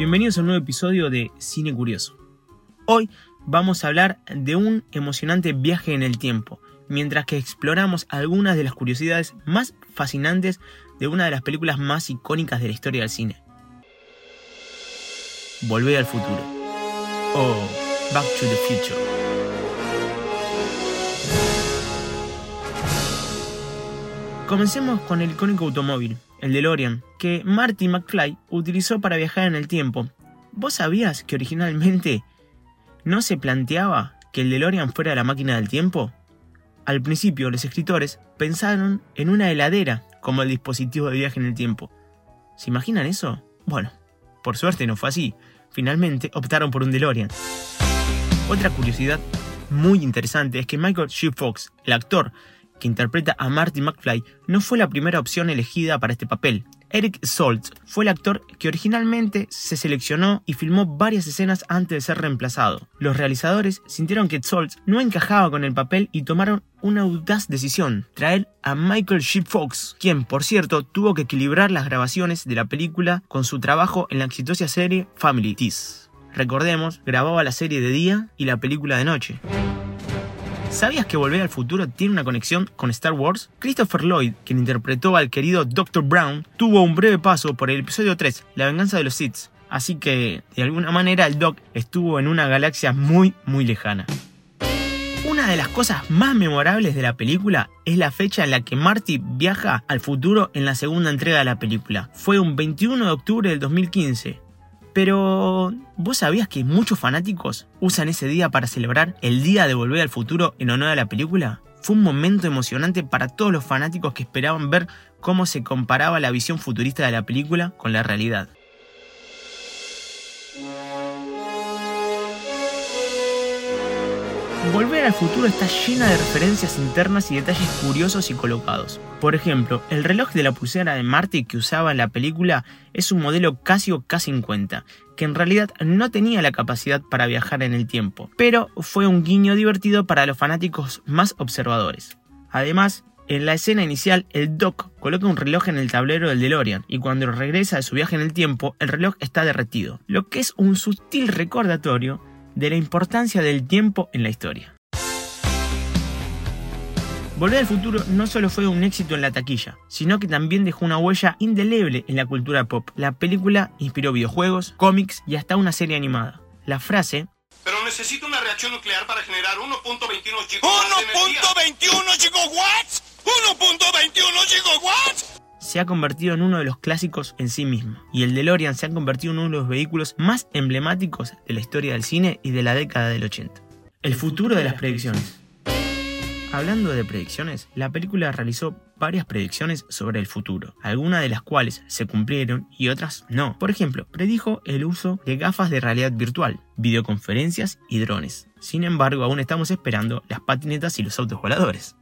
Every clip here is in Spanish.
Bienvenidos a un nuevo episodio de Cine Curioso. Hoy vamos a hablar de un emocionante viaje en el tiempo, mientras que exploramos algunas de las curiosidades más fascinantes de una de las películas más icónicas de la historia del cine. Volver al futuro. O Back to the Future. Comencemos con el icónico automóvil, el DeLorean, que Marty McFly utilizó para viajar en el tiempo. ¿Vos sabías que originalmente no se planteaba que el DeLorean fuera la máquina del tiempo? Al principio, los escritores pensaron en una heladera como el dispositivo de viaje en el tiempo. ¿Se imaginan eso? Bueno, por suerte no fue así. Finalmente optaron por un DeLorean. Otra curiosidad muy interesante es que Michael G. Fox, el actor que interpreta a Marty McFly, no fue la primera opción elegida para este papel. Eric Stoltz fue el actor que originalmente se seleccionó y filmó varias escenas antes de ser reemplazado. Los realizadores sintieron que Stoltz no encajaba con el papel y tomaron una audaz decisión, traer a Michael G. Fox, quien por cierto tuvo que equilibrar las grabaciones de la película con su trabajo en la exitosa serie Family Ties. Recordemos, grababa la serie de día y la película de noche. ¿Sabías que Volver al Futuro tiene una conexión con Star Wars? Christopher Lloyd, quien interpretó al querido Dr. Brown, tuvo un breve paso por el episodio 3, La venganza de los Sith, así que de alguna manera el Doc estuvo en una galaxia muy muy lejana. Una de las cosas más memorables de la película es la fecha en la que Marty viaja al futuro en la segunda entrega de la película. Fue un 21 de octubre del 2015. Pero, ¿vos sabías que muchos fanáticos usan ese día para celebrar el día de volver al futuro en honor a la película? Fue un momento emocionante para todos los fanáticos que esperaban ver cómo se comparaba la visión futurista de la película con la realidad. Volver al futuro está llena de referencias internas y detalles curiosos y colocados. Por ejemplo, el reloj de la pulsera de Marty que usaba en la película es un modelo Casio K50, que en realidad no tenía la capacidad para viajar en el tiempo, pero fue un guiño divertido para los fanáticos más observadores. Además, en la escena inicial, el Doc coloca un reloj en el tablero del DeLorean y cuando regresa de su viaje en el tiempo, el reloj está derretido, lo que es un sutil recordatorio de la importancia del tiempo en la historia. Volver al futuro no solo fue un éxito en la taquilla, sino que también dejó una huella indeleble en la cultura pop. La película inspiró videojuegos, cómics y hasta una serie animada. La frase pero necesito una reacción nuclear para generar 1.21 gigawatts. ¿1.21 gigawatts? ¿1.21 gigawatts? Se ha convertido en uno de los clásicos en sí mismo, y el DeLorean se ha convertido en uno de los vehículos más emblemáticos de la historia del cine y de la década del 80. El futuro de las predicciones. Hablando de predicciones, la película realizó varias predicciones sobre el futuro, algunas de las cuales se cumplieron y otras no. Por ejemplo, predijo el uso de gafas de realidad virtual, videoconferencias y drones. Sin embargo, aún estamos esperando las patinetas y los autos voladores.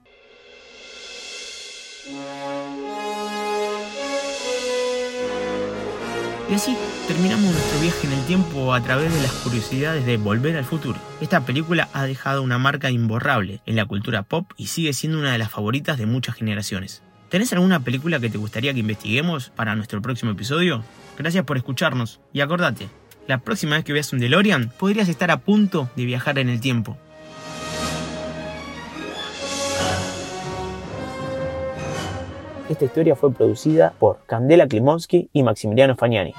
Y así terminamos nuestro viaje en el tiempo a través de las curiosidades de Volver al Futuro. Esta película ha dejado una marca imborrable en la cultura pop y sigue siendo una de las favoritas de muchas generaciones. ¿Tenés alguna película que te gustaría que investiguemos para nuestro próximo episodio? Gracias por escucharnos y acordate, la próxima vez que veas un DeLorean podrías estar a punto de viajar en el tiempo. Esta historia fue producida por Candela Klimovsky y Maximiliano Fagnani.